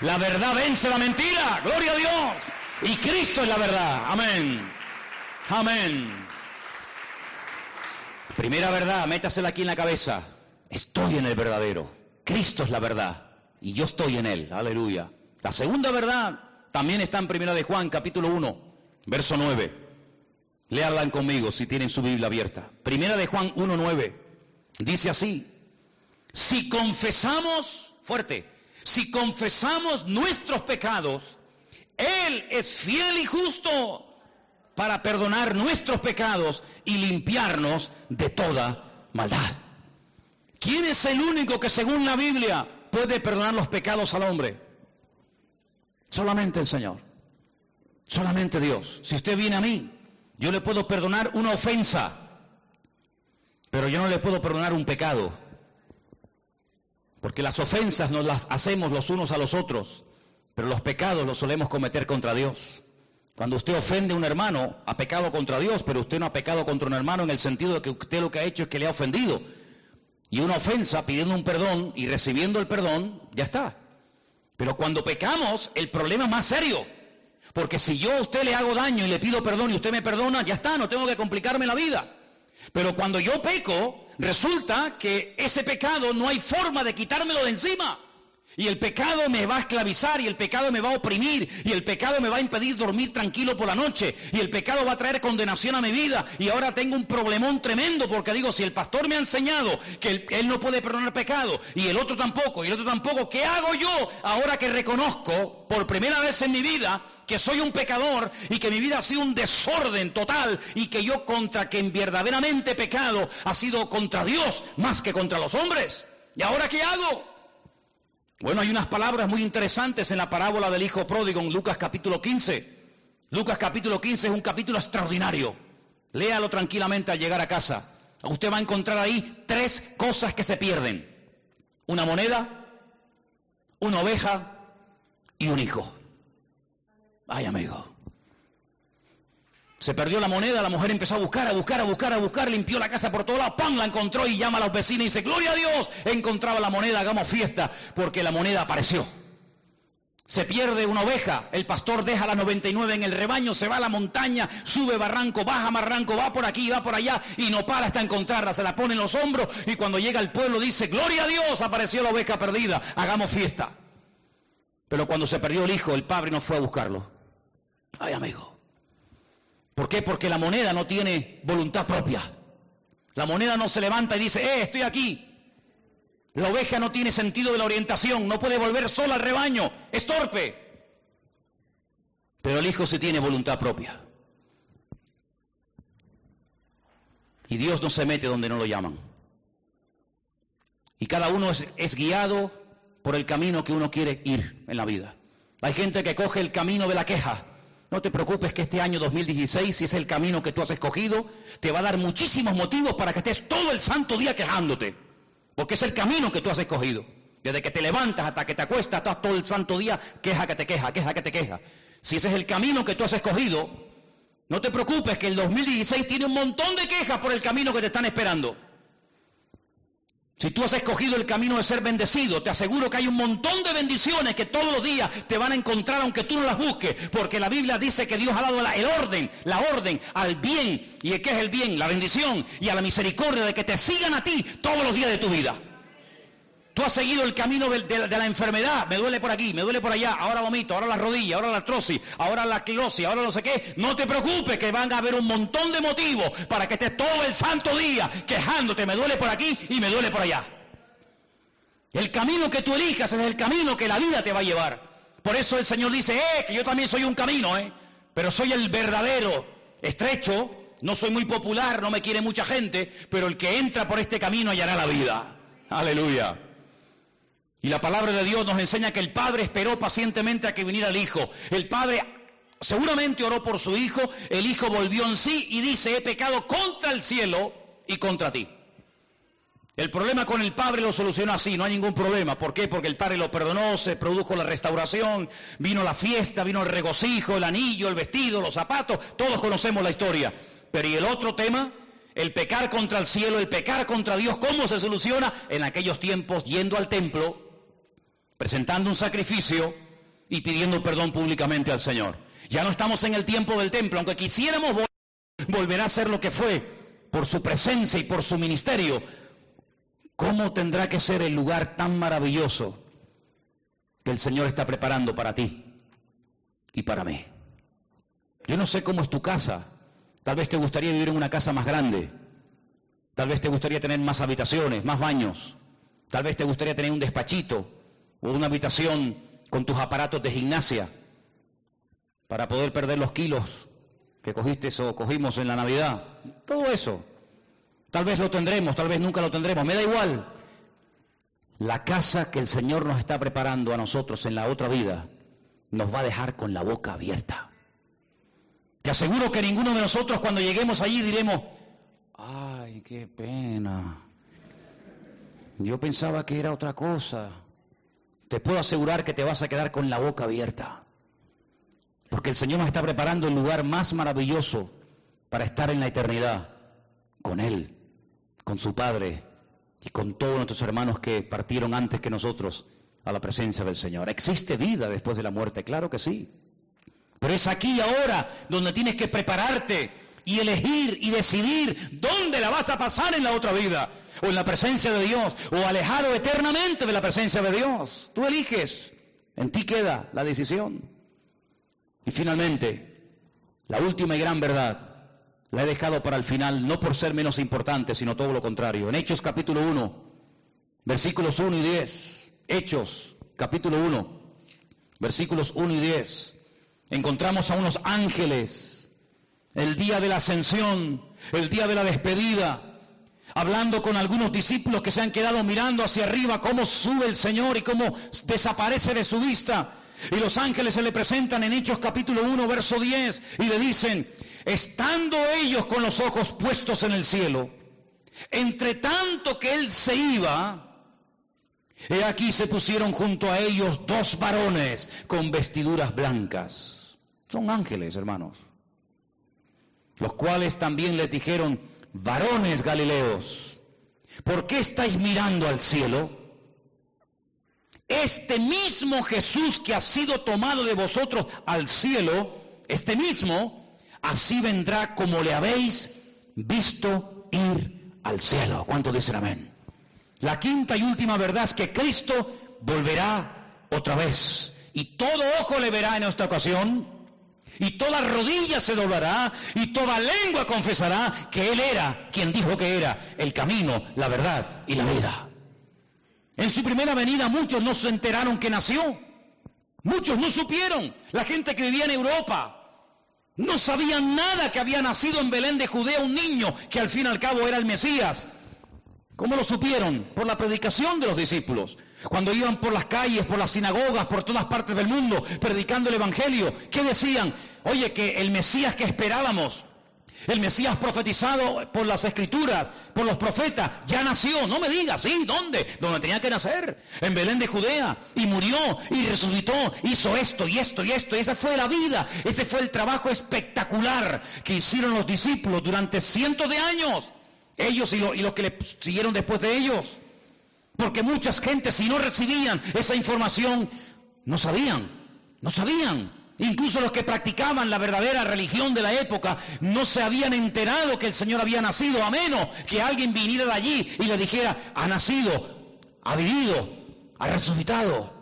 La verdad vence la mentira. Gloria a Dios. Y Cristo es la verdad. Amén. Amén. Primera verdad, métasela aquí en la cabeza. Estoy en el verdadero. Cristo es la verdad. Y yo estoy en él. Aleluya. La segunda verdad también está en Primera de Juan, capítulo 1, verso 9. Léanla conmigo si tienen su Biblia abierta. Primera de Juan 1, 9. Dice así. Si confesamos, fuerte, si confesamos nuestros pecados, Él es fiel y justo para perdonar nuestros pecados y limpiarnos de toda maldad. ¿Quién es el único que según la Biblia puede perdonar los pecados al hombre? Solamente el Señor. Solamente Dios. Si usted viene a mí, yo le puedo perdonar una ofensa, pero yo no le puedo perdonar un pecado. Porque las ofensas nos las hacemos los unos a los otros, pero los pecados los solemos cometer contra Dios. Cuando usted ofende a un hermano, ha pecado contra Dios, pero usted no ha pecado contra un hermano en el sentido de que usted lo que ha hecho es que le ha ofendido. Y una ofensa pidiendo un perdón y recibiendo el perdón, ya está. Pero cuando pecamos, el problema es más serio. Porque si yo a usted le hago daño y le pido perdón y usted me perdona, ya está, no tengo que complicarme la vida. Pero cuando yo peco, resulta que ese pecado no hay forma de quitármelo de encima. Y el pecado me va a esclavizar y el pecado me va a oprimir y el pecado me va a impedir dormir tranquilo por la noche y el pecado va a traer condenación a mi vida y ahora tengo un problemón tremendo porque digo, si el pastor me ha enseñado que él, no puede perdonar pecado y el otro tampoco y el otro tampoco, ¿qué hago yo ahora que reconozco por primera vez en mi vida que soy un pecador y que mi vida ha sido un desorden total y que yo contra quien verdaderamente pecado ha sido contra Dios más que contra los hombres? ¿Y ahora qué hago? Bueno, hay unas palabras muy interesantes en la parábola del Hijo Pródigo en Lucas capítulo 15. Lucas capítulo 15 es un capítulo extraordinario. Léalo tranquilamente al llegar a casa. Usted va a encontrar ahí tres cosas que se pierden. Una moneda, una oveja y un hijo. Ay, amigo. Se perdió la moneda, la mujer empezó a buscar, a buscar, a buscar, a buscar, limpió la casa por todos lados, ¡pam! La encontró y llama a los vecinos y dice, ¡Gloria a Dios! Encontraba la moneda, hagamos fiesta, porque la moneda apareció. Se pierde una oveja, el pastor deja la 99 en el rebaño, se va a la montaña, sube barranco, baja barranco, va por aquí, va por allá y no para hasta encontrarla, se la pone en los hombros y cuando llega al pueblo dice, gloria a Dios, apareció la oveja perdida, hagamos fiesta. Pero cuando se perdió el hijo, el padre no fue a buscarlo. Ay amigo, ¿Por qué? Porque la moneda no tiene voluntad propia. La moneda no se levanta y dice, eh, estoy aquí. La oveja no tiene sentido de la orientación, no puede volver sola al rebaño, es torpe. Pero el hijo sí tiene voluntad propia. Y Dios no se mete donde no lo llaman. Y cada uno es, es guiado por el camino que uno quiere ir en la vida. Hay gente que coge el camino de la queja, no te preocupes que este año 2016, si es el camino que tú has escogido, te va a dar muchísimos motivos para que estés todo el santo día quejándote. Porque es el camino que tú has escogido. Desde que te levantas hasta que te acuestas, estás todo el santo día, queja que te queja, queja que te queja. Si ese es el camino que tú has escogido, no te preocupes que el 2016 tiene un montón de quejas por el camino que te están esperando. Si tú has escogido el camino de ser bendecido, te aseguro que hay un montón de bendiciones que todos los días te van a encontrar aunque tú no las busques, porque la Biblia dice que Dios ha dado el orden, la orden al bien. ¿Y qué es el bien? La bendición y a la misericordia de que te sigan a ti todos los días de tu vida. Tú has seguido el camino de, la enfermedad, me duele por aquí, me duele por allá, ahora vomito, ahora la rodilla, ahora la artrosis, ahora la closis, ahora no sé qué. No te preocupes que van a haber un montón de motivos para que estés todo el santo día quejándote, me duele por aquí y me duele por allá. El camino que tú elijas es el camino que la vida te va a llevar. Por eso el Señor dice, eh, que yo también soy un camino, eh, pero soy el verdadero, estrecho, no soy muy popular, no me quiere mucha gente, pero el que entra por este camino hallará la vida. Aleluya. Y la palabra de Dios nos enseña que el Padre esperó pacientemente a que viniera el Hijo. El Padre seguramente oró por su Hijo, el Hijo volvió en sí y dice, he pecado contra el cielo y contra ti. El problema con el Padre lo solucionó así, no hay ningún problema. ¿Por qué? Porque el Padre lo perdonó, se produjo la restauración, vino la fiesta, vino el regocijo, el anillo, el vestido, los zapatos, todos conocemos la historia. Pero ¿y el otro tema? El pecar contra el cielo, el pecar contra Dios, ¿cómo se soluciona? En aquellos tiempos yendo al templo presentando un sacrificio y pidiendo perdón públicamente al Señor. Ya no estamos en el tiempo del templo, aunque quisiéramos volver a ser lo que fue por su presencia y por su ministerio. ¿Cómo tendrá que ser el lugar tan maravilloso que el Señor está preparando para ti y para mí? Yo no sé cómo es tu casa. Tal vez te gustaría vivir en una casa más grande. Tal vez te gustaría tener más habitaciones, más baños. Tal vez te gustaría tener un despachito o una habitación con tus aparatos de gimnasia para poder perder los kilos que cogiste o cogimos en la Navidad. Todo eso. Tal vez lo tendremos, tal vez nunca lo tendremos. Me da igual. La casa que el Señor nos está preparando a nosotros en la otra vida nos va a dejar con la boca abierta. Te aseguro que ninguno de nosotros cuando lleguemos allí diremos, ay, qué pena. Yo pensaba que era otra cosa te puedo asegurar que te vas a quedar con la boca abierta. Porque el Señor nos está preparando el lugar más maravilloso para estar en la eternidad con Él, con su Padre y con todos nuestros hermanos que partieron antes que nosotros a la presencia del Señor. ¿Existe vida después de la muerte? Claro que sí. Pero es aquí ahora donde tienes que prepararte y elegir y decidir dónde la vas a pasar en la otra vida, o en la presencia de Dios, o alejado eternamente de la presencia de Dios. Tú eliges, en ti queda la decisión. Y finalmente, la última y gran verdad, la he dejado para el final, no por ser menos importante, sino todo lo contrario. En Hechos capítulo 1, versículos 1 y 10, Hechos capítulo 1, versículos 1 y 10, encontramos a unos ángeles el día de la ascensión, el día de la despedida, hablando con algunos discípulos que se han quedado mirando hacia arriba cómo sube el Señor y cómo desaparece de su vista. Y los ángeles se le presentan en Hechos capítulo 1, verso 10, y le dicen, estando ellos con los ojos puestos en el cielo, entre tanto que él se iba, he aquí se pusieron junto a ellos dos varones con vestiduras blancas. Son ángeles, hermanos los cuales también les dijeron, varones Galileos, ¿por qué estáis mirando al cielo? Este mismo Jesús que ha sido tomado de vosotros al cielo, este mismo, así vendrá como le habéis visto ir al cielo. ¿Cuánto dicen amén? La quinta y última verdad es que Cristo volverá otra vez. Y todo ojo le verá en esta ocasión, y toda rodilla se doblará y toda lengua confesará que Él era quien dijo que era el camino, la verdad y la vida. En su primera venida muchos no se enteraron que nació. Muchos no supieron. La gente que vivía en Europa no sabían nada que había nacido en Belén de Judea un niño que al fin y al cabo era el Mesías. ¿Cómo lo supieron? Por la predicación de los discípulos. Cuando iban por las calles, por las sinagogas, por todas partes del mundo, predicando el Evangelio, ¿qué decían? Oye, que el Mesías que esperábamos, el Mesías profetizado por las escrituras, por los profetas, ya nació. No me digas, ¿sí? ¿Dónde? Donde tenía que nacer. En Belén de Judea. Y murió y resucitó. Hizo esto y esto y esto. Y esa fue la vida. Ese fue el trabajo espectacular que hicieron los discípulos durante cientos de años. Ellos y, los que le siguieron después de ellos. Porque muchas gentes, si no recibían esa información, no sabían, no sabían. Incluso los que practicaban la verdadera religión de la época no se habían enterado que el Señor había nacido, a menos que alguien viniera de allí y le dijera, ha nacido, ha vivido, ha resucitado.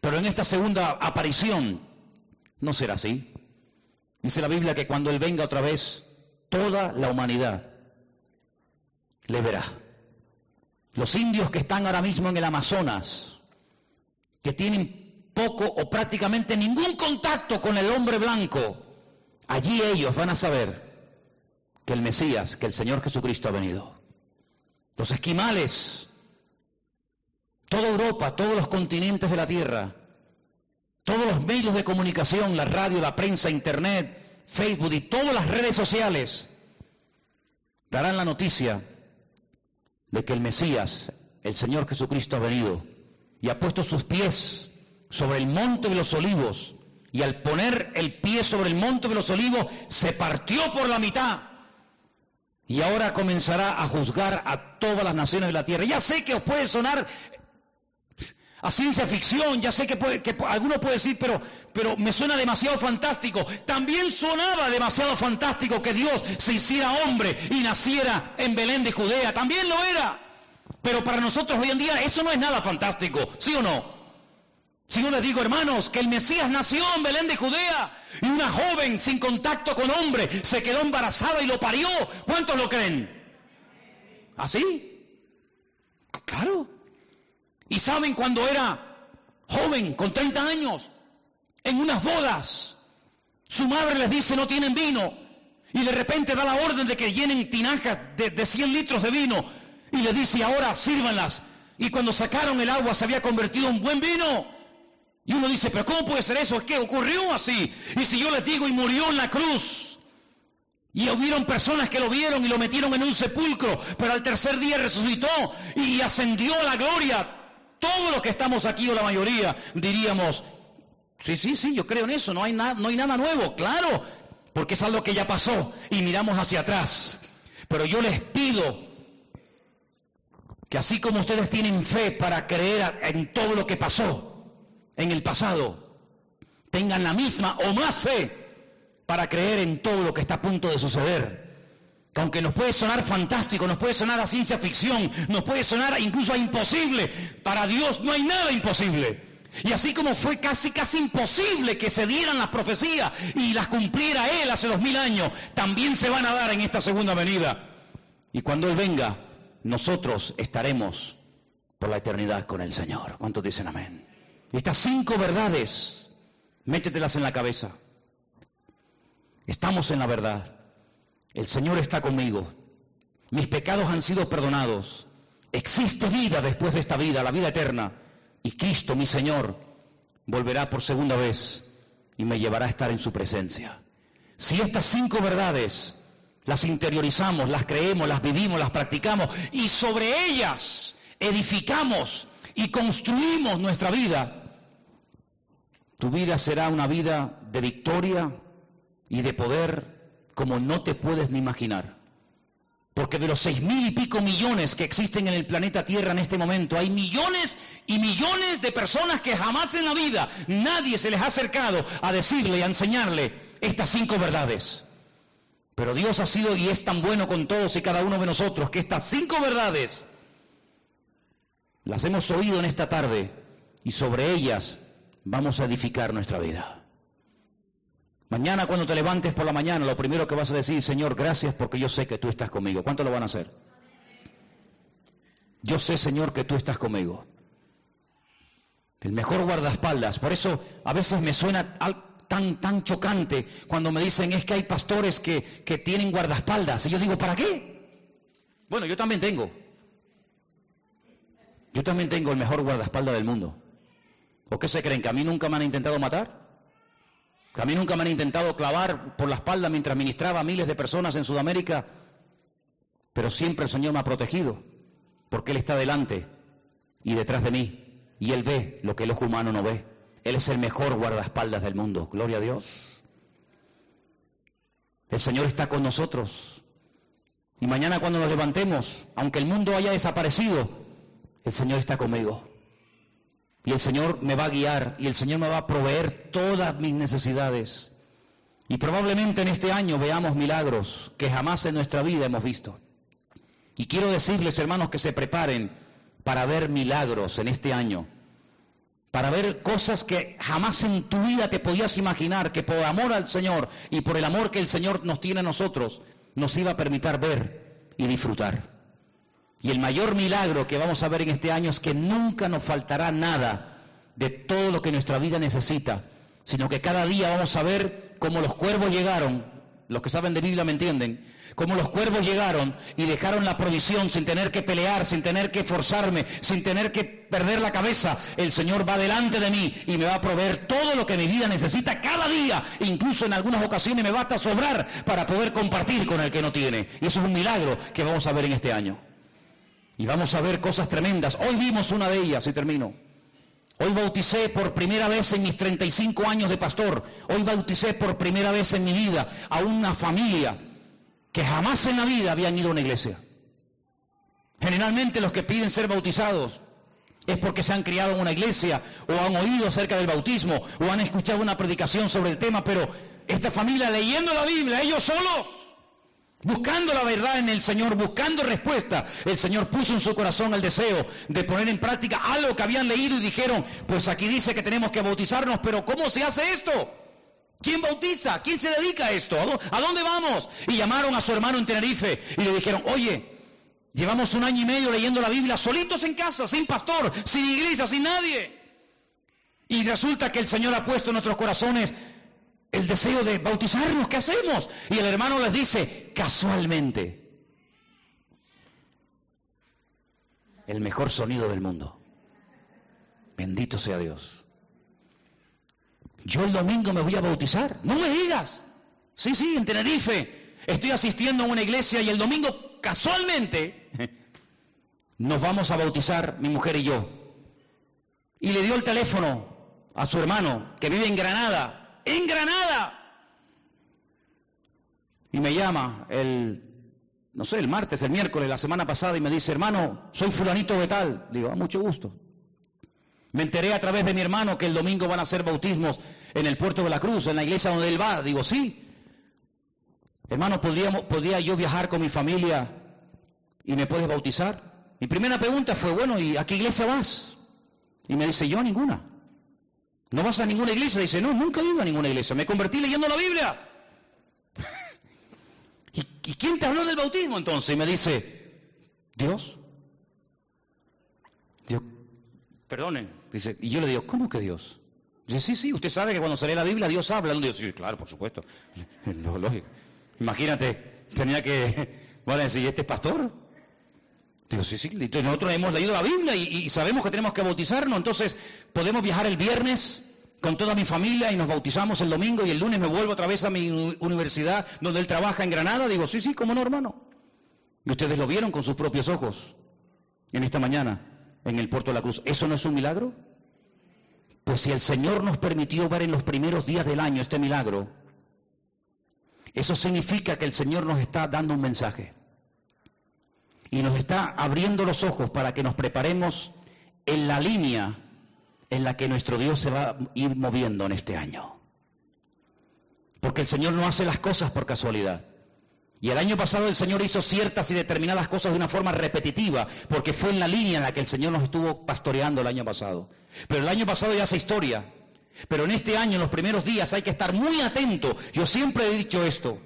Pero en esta segunda aparición no será así. Dice la Biblia que cuando Él venga otra vez, toda la humanidad le verá. Los indios que están ahora mismo en el Amazonas, que tienen poco o prácticamente ningún contacto con el hombre blanco, allí ellos van a saber que el Mesías, que el Señor Jesucristo ha venido. Los esquimales, toda Europa, todos los continentes de la Tierra, todos los medios de comunicación, la radio, la prensa, Internet, Facebook y todas las redes sociales darán la noticia de que el Mesías, el Señor Jesucristo ha venido y ha puesto sus pies sobre el monte de los olivos y al poner el pie sobre el monte de los olivos se partió por la mitad y ahora comenzará a juzgar a todas las naciones de la tierra. Ya sé que os puede sonar a ciencia ficción, ya sé que, puede, que alguno puede decir, pero, pero me suena demasiado fantástico. También sonaba demasiado fantástico que Dios se hiciera hombre y naciera en Belén de Judea. También lo era. Pero para nosotros hoy en día eso no es nada fantástico, ¿sí o no? Si yo les digo, hermanos, que el Mesías nació en Belén de Judea y una joven sin contacto con hombre se quedó embarazada y lo parió, ¿cuántos lo creen? ¿Así? Claro. Y saben cuando era joven, con 30 años, en unas bodas, su madre les dice no tienen vino y de repente da la orden de que llenen tinajas de, de 100 litros de vino y le dice ahora sírvanlas. Y cuando sacaron el agua se había convertido en buen vino. Y uno dice, pero ¿cómo puede ser eso? Es que ocurrió así. Y si yo les digo, y murió en la cruz. Y hubieron personas que lo vieron y lo metieron en un sepulcro, pero al tercer día resucitó y ascendió a la gloria. Todos los que estamos aquí, o la mayoría, diríamos, sí, sí, sí, yo creo en eso, no hay, nada, no hay nada nuevo, claro, porque es algo que ya pasó y miramos hacia atrás. Pero yo les pido que así como ustedes tienen fe para creer en todo lo que pasó en el pasado, tengan la misma o más fe para creer en todo lo que está a punto de suceder. Que aunque nos puede sonar fantástico, nos puede sonar a ciencia ficción, nos puede sonar incluso a imposible, para Dios no hay nada imposible. Y así como fue casi casi imposible que se dieran las profecías y las cumpliera Él hace dos mil años, también se van a dar en esta segunda venida. Y cuando Él venga, nosotros estaremos por la eternidad con el Señor. ¿Cuántos dicen amén? Estas cinco verdades, métetelas en la cabeza. Estamos en la verdad. El Señor está conmigo. Mis pecados han sido perdonados. Existe vida después de esta vida, la vida eterna. Y Cristo, mi Señor, volverá por segunda vez y me llevará a estar en su presencia. Si estas cinco verdades las interiorizamos, las creemos, las vivimos, las practicamos y sobre ellas edificamos y construimos nuestra vida, tu vida será una vida de victoria y de poder como no te puedes ni imaginar. Porque de los seis mil y pico millones que existen en el planeta Tierra en este momento, hay millones y millones de personas que jamás en la vida nadie se les ha acercado a decirle y a enseñarle estas cinco verdades. Pero Dios ha sido y es tan bueno con todos y cada uno de nosotros que estas cinco verdades las hemos oído en esta tarde y sobre ellas vamos a edificar nuestra vida. Mañana cuando te levantes por la mañana, lo primero que vas a decir, Señor, gracias porque yo sé que tú estás conmigo. ¿Cuánto lo van a hacer? Yo sé, Señor, que tú estás conmigo. El mejor guardaespaldas. Por eso a veces me suena tan, tan chocante cuando me dicen es que hay pastores que, que tienen guardaespaldas. Y yo digo, ¿para qué? Bueno, yo también tengo. Yo también tengo el mejor guardaespaldas del mundo. ¿O qué se creen? ¿Que a mí nunca me han intentado matar? ¿Que a mí nunca me han intentado clavar por la espalda mientras ministraba a miles de personas en Sudamérica? Pero siempre el Señor me ha protegido, porque Él está delante y detrás de mí. Y Él ve lo que el ojo humano no ve. Él es el mejor guardaespaldas del mundo. Gloria a Dios. El Señor está con nosotros. Y mañana cuando nos levantemos, aunque el mundo haya desaparecido, el Señor está conmigo. Y el Señor me va a guiar y el Señor me va a proveer todas mis necesidades. Y probablemente en este año veamos milagros que jamás en nuestra vida hemos visto. Y quiero decirles, hermanos, que se preparen para ver milagros en este año para ver cosas que jamás en tu vida te podías imaginar, que por amor al Señor y por el amor que el Señor nos tiene a nosotros, nos iba a permitir ver y disfrutar. Y el mayor milagro que vamos a ver en este año es que nunca nos faltará nada de todo lo que nuestra vida necesita, sino que cada día vamos a ver cómo los cuervos llegaron los que saben de Biblia me entienden. Como los cuervos llegaron y dejaron la provisión sin tener que pelear, sin tener que forzarme, sin tener que perder la cabeza. El Señor va delante de mí y me va a proveer todo lo que mi vida necesita cada día. Incluso en algunas ocasiones me basta sobrar para poder compartir con el que no tiene. Y eso es un milagro que vamos a ver en este año. Y vamos a ver cosas tremendas. Hoy vimos una de ellas y termino. Hoy bauticé por primera vez en mis 35 años de pastor, hoy bauticé por primera vez en mi vida a una familia que jamás en la vida habían ido a una iglesia. Generalmente los que piden ser bautizados es porque se han criado en una iglesia o han oído acerca del bautismo o han escuchado una predicación sobre el tema, pero esta familia leyendo la Biblia, ellos solos, buscando la verdad en el Señor, buscando respuesta, el Señor puso en su corazón el deseo de poner en práctica algo que habían leído y dijeron, pues aquí dice que tenemos que bautizarnos, pero ¿cómo se hace esto? ¿Quién bautiza? ¿Quién se dedica a esto? ¿A dónde vamos? Y llamaron a su hermano en Tenerife y le dijeron, oye, Llevamos un año y medio leyendo la Biblia solitos en casa, sin pastor, sin iglesia, sin nadie. Y resulta que el Señor ha puesto en nuestros corazones el deseo de bautizarnos. ¿Qué hacemos? Y el hermano les dice, casualmente, el mejor sonido del mundo. Bendito sea Dios. Yo el domingo me voy a bautizar. No me digas. Sí, sí, en Tenerife. Estoy asistiendo a una iglesia y el domingo casualmente nos vamos a bautizar mi mujer y yo. Y le dio el teléfono a su hermano que vive en Granada, en Granada. Y me llama el, no sé, el martes, el miércoles, la semana pasada, y me dice, hermano, soy fulanito de tal. Digo, a ah, mucho gusto. Me enteré a través de mi hermano que el domingo van a hacer bautismos en el puerto de la Cruz, en la iglesia donde él va. Digo, sí. Hermano, ¿podría yo viajar con mi familia y me puedes bautizar? Mi primera pregunta fue, bueno, ¿y a qué iglesia vas? Y me dice, yo ninguna. ¿No vas a ninguna iglesia? Dice, no, nunca he ido a ninguna iglesia. Me convertí leyendo la Biblia. ¿Y, quién te habló del bautismo entonces? Y me dice, Dios. Dios, perdonen. Dice, y yo le digo, ¿cómo que Dios? Dice, sí, sí, usted sabe que cuando se lee la Biblia Dios habla. Dice, sí, claro, por supuesto. lógico. Imagínate, tenía que, a decir, ¿este es pastor? Digo, sí, sí, nosotros hemos leído la Biblia y, sabemos que tenemos que bautizarnos, entonces podemos viajar el viernes con toda mi familia y nos bautizamos el domingo y el lunes me vuelvo otra vez a mi universidad donde él trabaja en Granada. Digo, sí, sí, cómo no, hermano. Y ustedes lo vieron con sus propios ojos en esta mañana en el puerto de la Cruz. ¿Eso no es un milagro? Pues si el Señor nos permitió ver en los primeros días del año este milagro, eso significa que el Señor nos está dando un mensaje y nos está abriendo los ojos para que nos preparemos en la línea en la que nuestro Dios se va a ir moviendo en este año. Porque el Señor no hace las cosas por casualidad. Y el año pasado el Señor hizo ciertas y determinadas cosas de una forma repetitiva, porque fue en la línea en la que el Señor nos estuvo pastoreando el año pasado. Pero el año pasado ya hace historia. Pero en este año, en los primeros días, hay que estar muy atento. Yo siempre he dicho esto.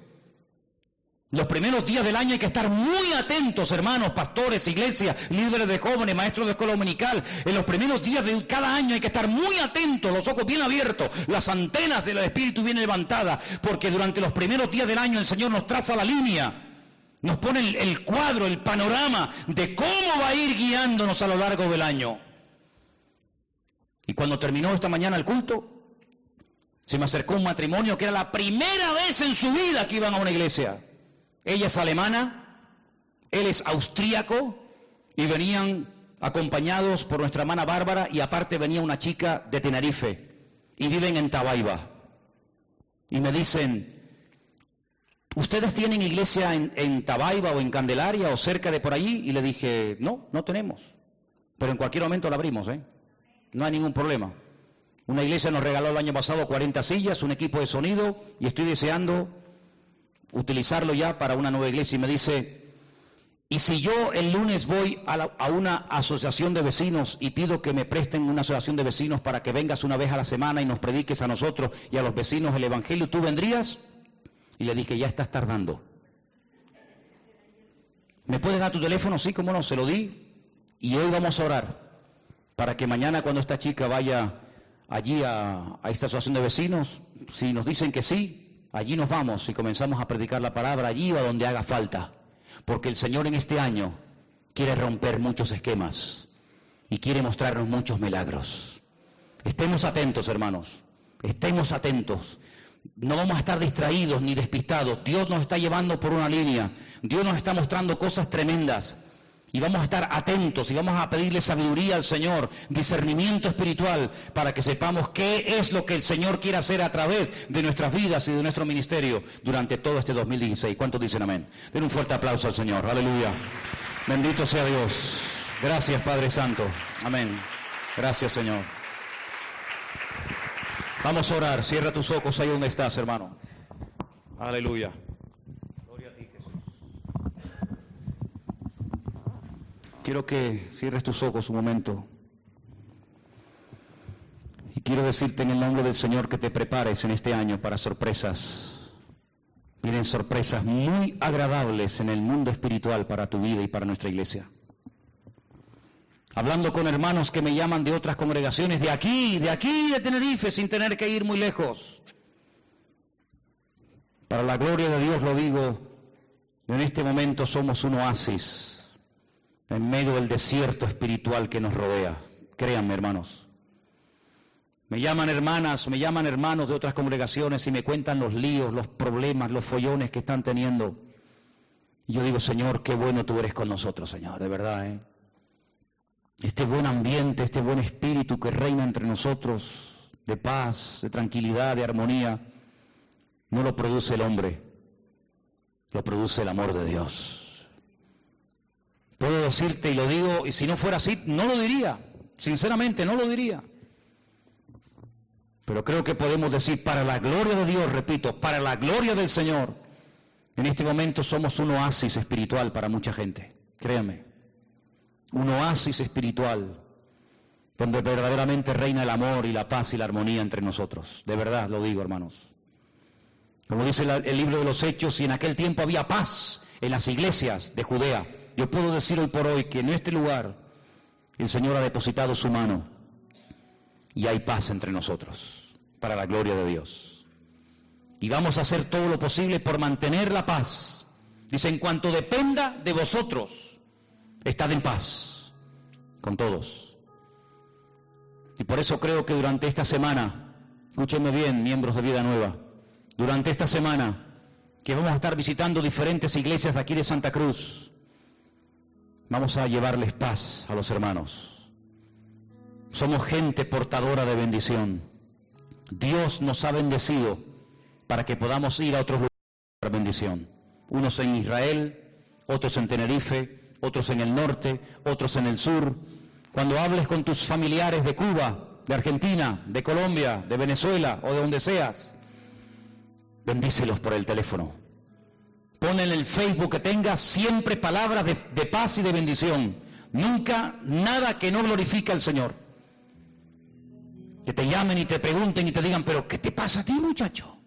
Los primeros días del año hay que estar muy atentos, hermanos, pastores, iglesias, líderes de jóvenes, maestros de escuela dominical. En los primeros días de cada año hay que estar muy atentos, los ojos bien abiertos, las antenas del Espíritu bien levantadas, porque durante los primeros días del año el Señor nos traza la línea, nos pone el, el cuadro, el panorama de cómo va a ir guiándonos a lo largo del año. Y cuando terminó esta mañana el culto, se me acercó un matrimonio que era la primera vez en su vida que iban a una iglesia. Ella es alemana, él es austríaco y venían acompañados por nuestra hermana Bárbara y aparte venía una chica de Tenerife y viven en Tabaiba. Y me dicen, ¿ustedes tienen iglesia en, en, Tabaiba o en Candelaria o cerca de por allí? Y le dije, no, no tenemos. Pero en cualquier momento la abrimos, ¿eh? No hay ningún problema. Una iglesia nos regaló el año pasado 40 sillas, un equipo de sonido y estoy deseando utilizarlo ya para una nueva iglesia y me dice, y si yo el lunes voy a, una asociación de vecinos y pido que me presten una asociación de vecinos para que vengas una vez a la semana y nos prediques a nosotros y a los vecinos el Evangelio, ¿tú vendrías? Y le dije, ya estás tardando. ¿Me puedes dar tu teléfono? Sí, cómo no, se lo di. Y hoy vamos a orar para que mañana cuando esta chica vaya allí a, a esta asociación de vecinos, si nos dicen que sí, Allí nos vamos y comenzamos a predicar la palabra allí o donde haga falta. Porque el Señor en este año quiere romper muchos esquemas y quiere mostrarnos muchos milagros. Estemos atentos, hermanos. Estemos atentos. No vamos a estar distraídos ni despistados. Dios nos está llevando por una línea. Dios nos está mostrando cosas tremendas. Y vamos a estar atentos y vamos a pedirle sabiduría al Señor, discernimiento espiritual, para que sepamos qué es lo que el Señor quiere hacer a través de nuestras vidas y de nuestro ministerio durante todo este 2016. ¿Cuántos dicen amén? Den un fuerte aplauso al Señor. Aleluya. Bendito sea Dios. Gracias, Padre Santo. Amén. Gracias, Señor. Vamos a orar. Cierra tus ojos ahí donde estás, hermano. Aleluya. Gloria a ti, Jesús. Quiero que cierres tus ojos un momento. Y quiero decirte en el nombre del Señor que te prepares en este año para sorpresas. Vienen sorpresas muy agradables en el mundo espiritual para tu vida y para nuestra iglesia. Hablando con hermanos que me llaman de otras congregaciones, de aquí, de aquí, de Tenerife, sin tener que ir muy lejos. Para la gloria de Dios lo digo, en este momento somos un oasis en medio del desierto espiritual que nos rodea. Créanme, hermanos. Me llaman hermanas, me llaman hermanos de otras congregaciones y me cuentan los líos, los problemas, los follones que están teniendo. Y yo digo, Señor, qué bueno tú eres con nosotros, Señor, de verdad. ¿eh? Este buen ambiente, este buen espíritu que reina entre nosotros, de paz, de tranquilidad, de armonía, no lo produce el hombre, lo produce el amor de Dios. Puedo decirte y lo digo, y si no fuera así, no lo diría, sinceramente no lo diría. Pero creo que podemos decir, para la gloria de Dios, repito, para la gloria del Señor, en este momento somos un oasis espiritual para mucha gente, créanme. Un oasis espiritual donde verdaderamente reina el amor y la paz y la armonía entre nosotros. De verdad lo digo, hermanos. Como dice el libro de los Hechos, y en aquel tiempo había paz en las iglesias de Judea. Yo puedo decir hoy por hoy que en este lugar el Señor ha depositado su mano y hay paz entre nosotros, para la gloria de Dios. Y vamos a hacer todo lo posible por mantener la paz. Dice, en cuanto dependa de vosotros, estad en paz con todos. Y por eso creo que durante esta semana, escúchenme bien, miembros de Vida Nueva, durante esta semana que vamos a estar visitando diferentes iglesias de aquí de Santa Cruz, vamos a llevarles paz a los hermanos. Somos gente portadora de bendición. Dios nos ha bendecido para que podamos ir a otros lugares para bendición. Unos en Israel, otros en Tenerife, otros en el norte, otros en el sur. Cuando hables con tus familiares de Cuba, de Argentina, de Colombia, de Venezuela o de donde seas, bendícelos por el teléfono. Pon en el Facebook que tengas siempre palabras de, paz y de bendición. Nunca nada que no glorifique al Señor. Que te llamen y te pregunten y te digan, pero ¿qué te pasa a ti muchacho?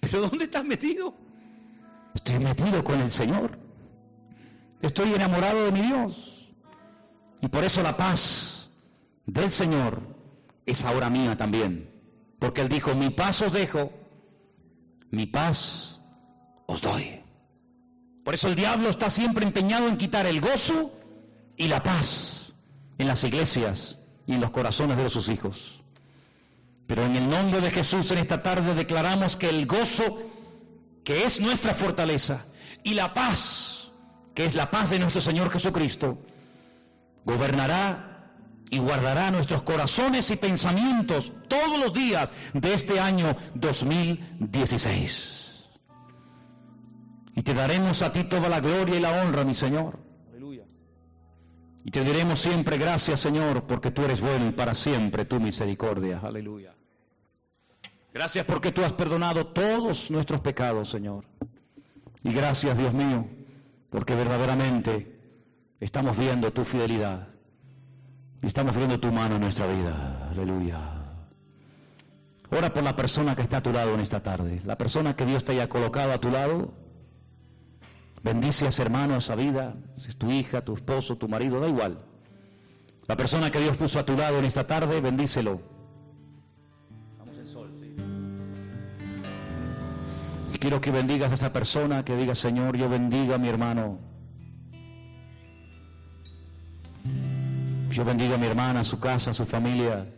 ¿Pero dónde estás metido? Estoy metido con el Señor. Estoy enamorado de mi Dios. Y por eso la paz del Señor es ahora mía también. Porque Él dijo, mi paz os dejo, mi paz os doy. Por eso el diablo está siempre empeñado en quitar el gozo y la paz en las iglesias y en los corazones de sus hijos. Pero en el nombre de Jesús en esta tarde declaramos que el gozo, que es nuestra fortaleza, y la paz, que es la paz de nuestro Señor Jesucristo, gobernará y guardará nuestros corazones y pensamientos todos los días de este año 2016. Y te daremos a ti toda la gloria y la honra, mi Señor. Aleluya. Y te diremos siempre gracias, Señor, porque tú eres bueno y para siempre tu misericordia. Aleluya. Gracias porque tú has perdonado todos nuestros pecados, Señor. Y gracias, Dios mío, porque verdaderamente estamos viendo tu fidelidad. Y estamos viendo tu mano en nuestra vida. Aleluya. Ora por la persona que está a tu lado en esta tarde. La persona que Dios te haya colocado a tu lado. Bendice a ese hermano, a esa vida. Si es tu hija, tu esposo, tu marido, da igual. La persona que Dios puso a tu lado en esta tarde, bendícelo. quiero que bendigas a esa persona, que diga, Señor, yo bendiga a mi hermano. Yo bendiga a mi hermana, a su casa, a su familia.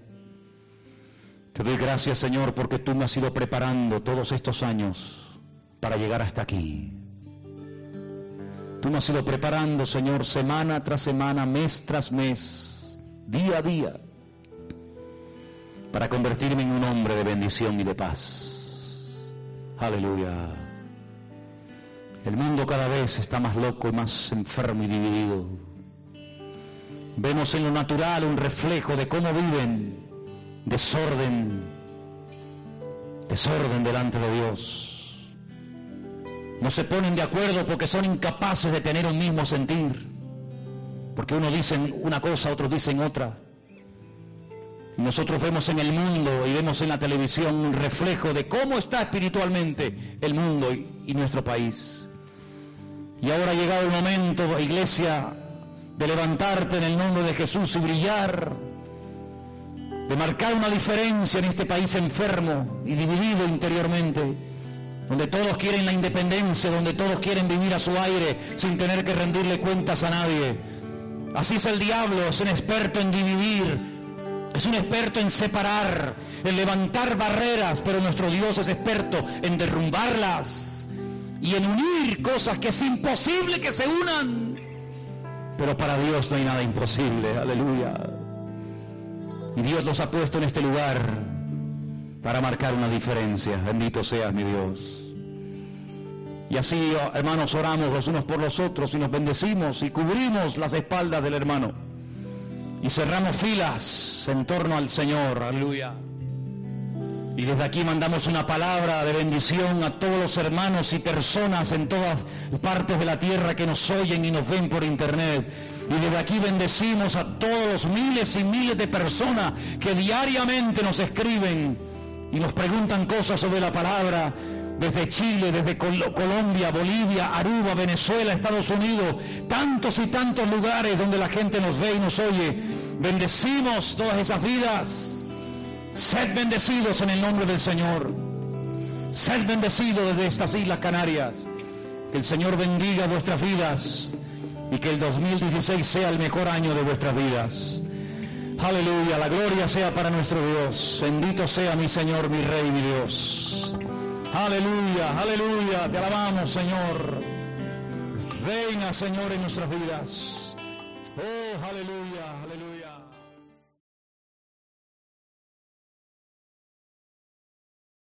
Te doy gracias, Señor, porque tú me has ido preparando todos estos años para llegar hasta aquí. Tú me has ido preparando, Señor, semana tras semana, mes tras mes, día a día, para convertirme en un hombre de bendición y de paz. Aleluya. El mundo cada vez está más loco y más enfermo y dividido. Vemos en lo natural un reflejo de cómo viven desorden, desorden delante de Dios. No se ponen de acuerdo porque son incapaces de tener un mismo sentir. Porque unos dicen una cosa, otros dicen otra. Nosotros vemos en el mundo y vemos en la televisión un reflejo de cómo está espiritualmente el mundo y, nuestro país. Y ahora ha llegado el momento, iglesia, de levantarte en el nombre de Jesús y brillar, de marcar una diferencia en este país enfermo y dividido interiormente, donde todos quieren la independencia, donde todos quieren vivir a su aire sin tener que rendirle cuentas a nadie. Así es el diablo, es un experto en dividir, es un experto en separar, en levantar barreras, pero nuestro Dios es experto en derrumbarlas y en unir cosas que es imposible que se unan. Pero para Dios no hay nada imposible, aleluya. Y Dios los ha puesto en este lugar para marcar una diferencia. Bendito seas mi Dios. Y así, hermanos, oramos los unos por los otros y nos bendecimos y cubrimos las espaldas del hermano y cerramos filas en torno al Señor, aleluya. Y desde aquí mandamos una palabra de bendición a todos los hermanos y personas en todas partes de la tierra que nos oyen y nos ven por internet. Y desde aquí bendecimos a todos los miles y miles de personas que diariamente nos escriben y nos preguntan cosas sobre la palabra desde Chile, desde Colombia, Bolivia, Aruba, Venezuela, Estados Unidos, tantos y tantos lugares donde la gente nos ve y nos oye. Bendecimos todas esas vidas. Sed bendecidos en el nombre del Señor. Sed bendecidos desde estas Islas Canarias. Que el Señor bendiga vuestras vidas y que el 2016 sea el mejor año de vuestras vidas. Aleluya, la gloria sea para nuestro Dios. Bendito sea mi Señor, mi Rey, mi Dios. Aleluya, aleluya, te alabamos Señor. Reina Señor en nuestras vidas. Oh, aleluya.